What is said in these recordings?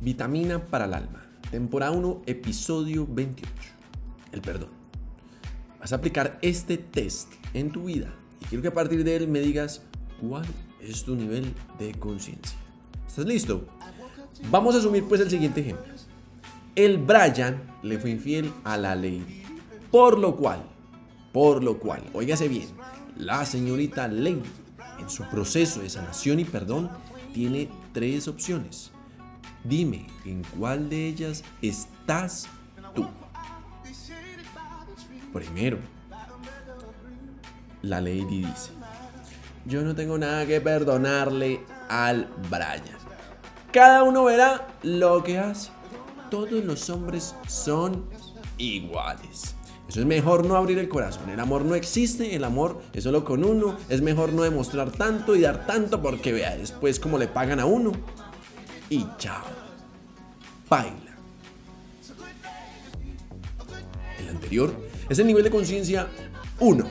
Vitamina para el alma. Temporada 1, episodio 28. El perdón. Vas a aplicar este test en tu vida y quiero que a partir de él me digas cuál es tu nivel de conciencia. ¿Estás listo? Vamos a asumir pues el siguiente ejemplo. El Brian le fue infiel a la Lady. Por lo cual, por lo cual, óigase bien, la señorita Lady en su proceso de sanación y perdón tiene tres opciones. Dime en cuál de ellas estás tú. Primero, la lady dice, yo no tengo nada que perdonarle al Brian. Cada uno verá lo que hace. Todos los hombres son iguales. Eso es mejor no abrir el corazón. El amor no existe, el amor es solo con uno. Es mejor no demostrar tanto y dar tanto porque vea después cómo le pagan a uno. Y chao. Baila. El anterior es el nivel de conciencia 1.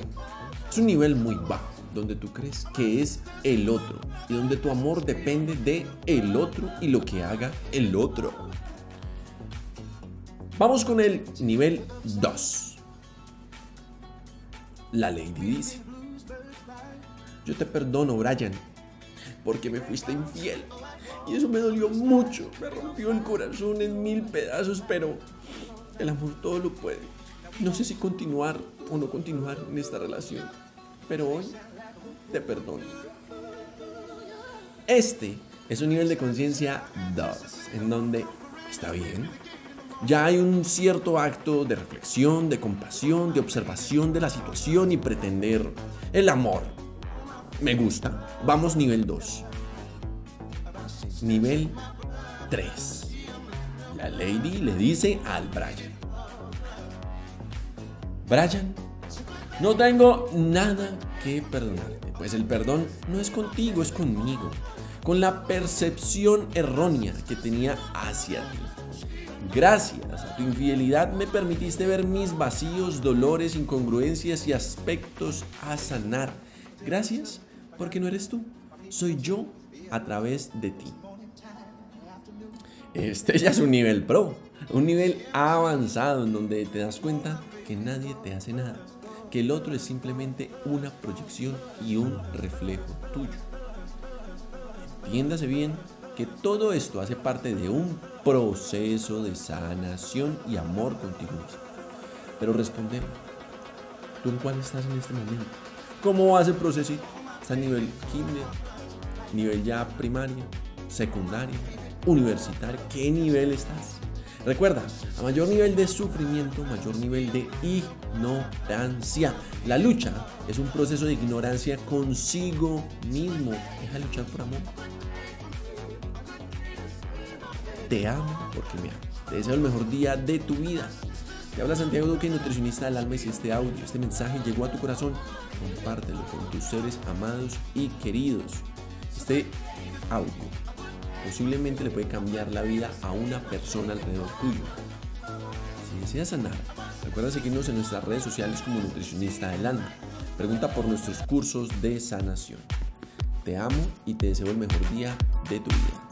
Es un nivel muy bajo, donde tú crees que es el otro y donde tu amor depende de el otro y lo que haga el otro. Vamos con el nivel 2. La lady dice, yo te perdono, Brian, porque me fuiste infiel. Y eso me dolió mucho, me rompió el corazón en mil pedazos, pero el amor todo lo puede. No sé si continuar o no continuar en esta relación, pero hoy te perdono. Este es un nivel de conciencia 2, en donde está bien, ya hay un cierto acto de reflexión, de compasión, de observación de la situación y pretender el amor. Me gusta. Vamos nivel 2. Nivel 3. La lady le dice al Brian. Brian, no tengo nada que perdonarte, pues el perdón no es contigo, es conmigo, con la percepción errónea que tenía hacia ti. Gracias a tu infidelidad me permitiste ver mis vacíos, dolores, incongruencias y aspectos a sanar. Gracias porque no eres tú, soy yo a través de ti. Este ya es un nivel pro, un nivel avanzado en donde te das cuenta que nadie te hace nada, que el otro es simplemente una proyección y un reflejo tuyo. Entiéndase bien que todo esto hace parte de un proceso de sanación y amor contigo mismo. Pero respondemos, ¿tú en cuál estás en este momento? ¿Cómo va ese proceso? ¿Está a nivel kinder? ¿Nivel ya primaria? ¿Secundaria? ¿Universitario? ¿Qué nivel estás? Recuerda, a mayor nivel de sufrimiento, mayor nivel de ignorancia. La lucha es un proceso de ignorancia consigo mismo. Deja luchar por amor. Te amo porque me amo. Te deseo el mejor día de tu vida. Te habla Santiago Duque, nutricionista del alma. Y si este audio, este mensaje llegó a tu corazón, compártelo con tus seres amados y queridos. Este audio posiblemente le puede cambiar la vida a una persona alrededor tuyo. Si deseas sanar, recuerda seguirnos en nuestras redes sociales como nutricionista del. Pregunta por nuestros cursos de sanación. Te amo y te deseo el mejor día de tu vida.